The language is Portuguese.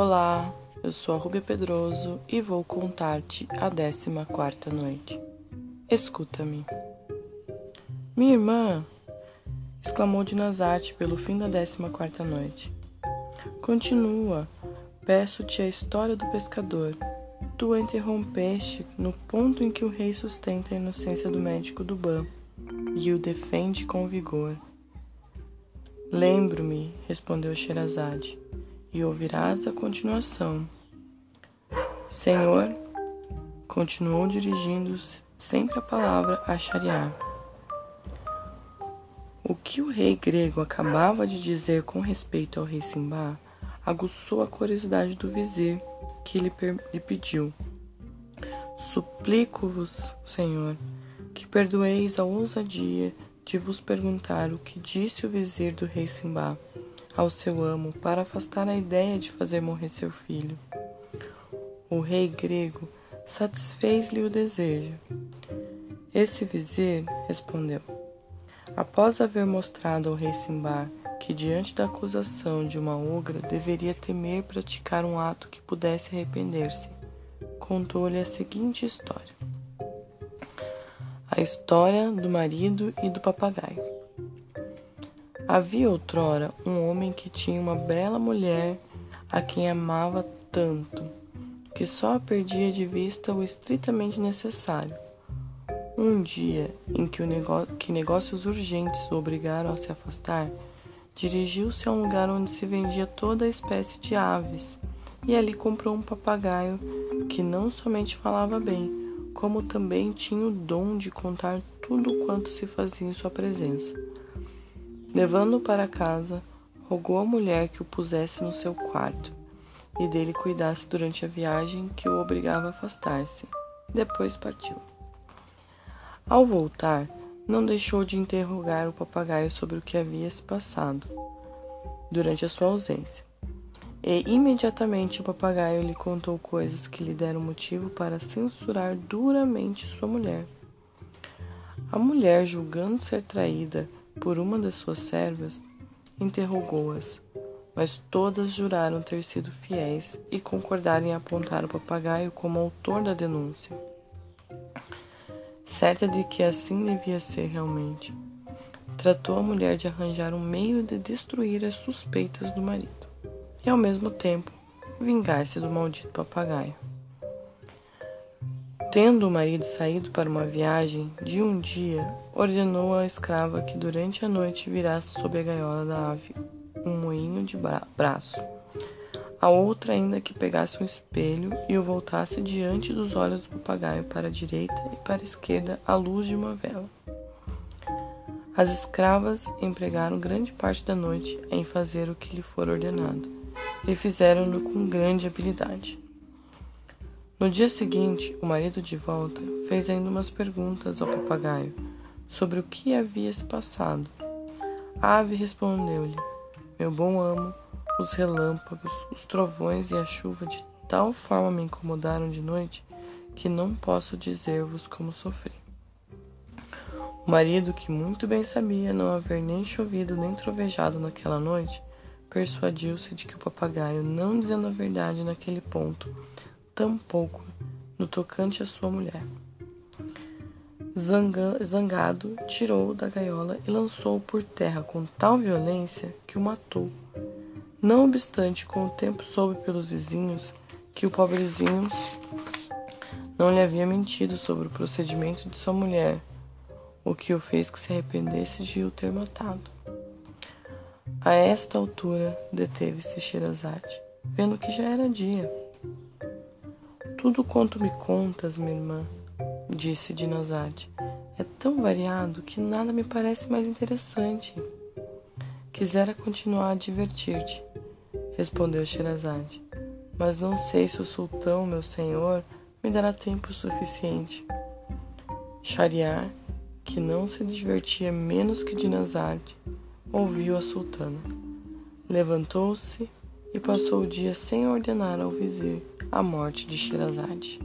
Olá, eu sou a Rúbia Pedroso e vou contar-te a décima quarta noite. Escuta-me. Minha irmã! exclamou Dinazarte pelo fim da décima quarta noite. Continua, peço-te a história do pescador. Tu a interrompeste no ponto em que o rei sustenta a inocência do médico do Ban e o defende com vigor. Lembro-me, respondeu Sherazade e ouvirás a continuação. Senhor, continuou dirigindo sempre a palavra a Shariar. O que o rei grego acabava de dizer com respeito ao rei Simba aguçou a curiosidade do vizir, que lhe, lhe pediu: Suplico-vos, Senhor, que perdoeis a ousadia de vos perguntar o que disse o vizir do rei Simba ao seu amo para afastar a ideia de fazer morrer seu filho. O rei grego satisfez-lhe o desejo. Esse vizir respondeu: Após haver mostrado ao rei Simbar que, diante da acusação de uma ogra, deveria temer praticar um ato que pudesse arrepender-se, contou-lhe a seguinte história: A história do marido e do papagaio. Havia outrora um homem que tinha uma bela mulher a quem amava tanto que só perdia de vista o estritamente necessário. Um dia em que, que negócios urgentes o obrigaram a se afastar, dirigiu-se a um lugar onde se vendia toda a espécie de aves e ali comprou um papagaio que não somente falava bem, como também tinha o dom de contar tudo quanto se fazia em sua presença. Levando-o para casa, rogou à mulher que o pusesse no seu quarto e dele cuidasse durante a viagem que o obrigava a afastar-se. Depois partiu. Ao voltar, não deixou de interrogar o papagaio sobre o que havia se passado durante a sua ausência. E imediatamente o papagaio lhe contou coisas que lhe deram motivo para censurar duramente sua mulher. A mulher, julgando ser traída, por uma das suas servas, interrogou-as, mas todas juraram ter sido fiéis e concordaram em apontar o papagaio como autor da denúncia. Certa de que assim devia ser realmente, tratou a mulher de arranjar um meio de destruir as suspeitas do marido e, ao mesmo tempo, vingar-se do maldito papagaio. Tendo o marido saído para uma viagem de um dia, ordenou à escrava que durante a noite virasse sob a gaiola da ave um moinho de bra braço. A outra ainda que pegasse um espelho e o voltasse diante dos olhos do papagaio para a direita e para a esquerda à luz de uma vela. As escravas empregaram grande parte da noite em fazer o que lhe for ordenado, e fizeram-no com grande habilidade. No dia seguinte, o marido de volta fez ainda umas perguntas ao papagaio sobre o que havia se passado. A ave respondeu-lhe: Meu bom amo, os relâmpagos, os trovões e a chuva de tal forma me incomodaram de noite que não posso dizer-vos como sofri. O marido, que muito bem sabia não haver nem chovido nem trovejado naquela noite, persuadiu-se de que o papagaio, não dizendo a verdade naquele ponto, tampouco no tocante à sua mulher. Zanga, zangado, tirou-o da gaiola e lançou-o por terra com tal violência que o matou. Não obstante, com o tempo soube pelos vizinhos que o pobrezinho não lhe havia mentido sobre o procedimento de sua mulher, o que o fez que se arrependesse de o ter matado. A esta altura deteve-se Sherazade, vendo que já era dia. Tudo quanto me contas, minha irmã, disse Dinazade, é tão variado que nada me parece mais interessante. Quisera continuar a divertir-te, respondeu Sherazade, mas não sei se o sultão, meu senhor, me dará tempo suficiente. Shariar, que não se divertia menos que Dinazade, ouviu a sultana. Levantou-se e passou o dia sem ordenar ao vizir a morte de Shirazade.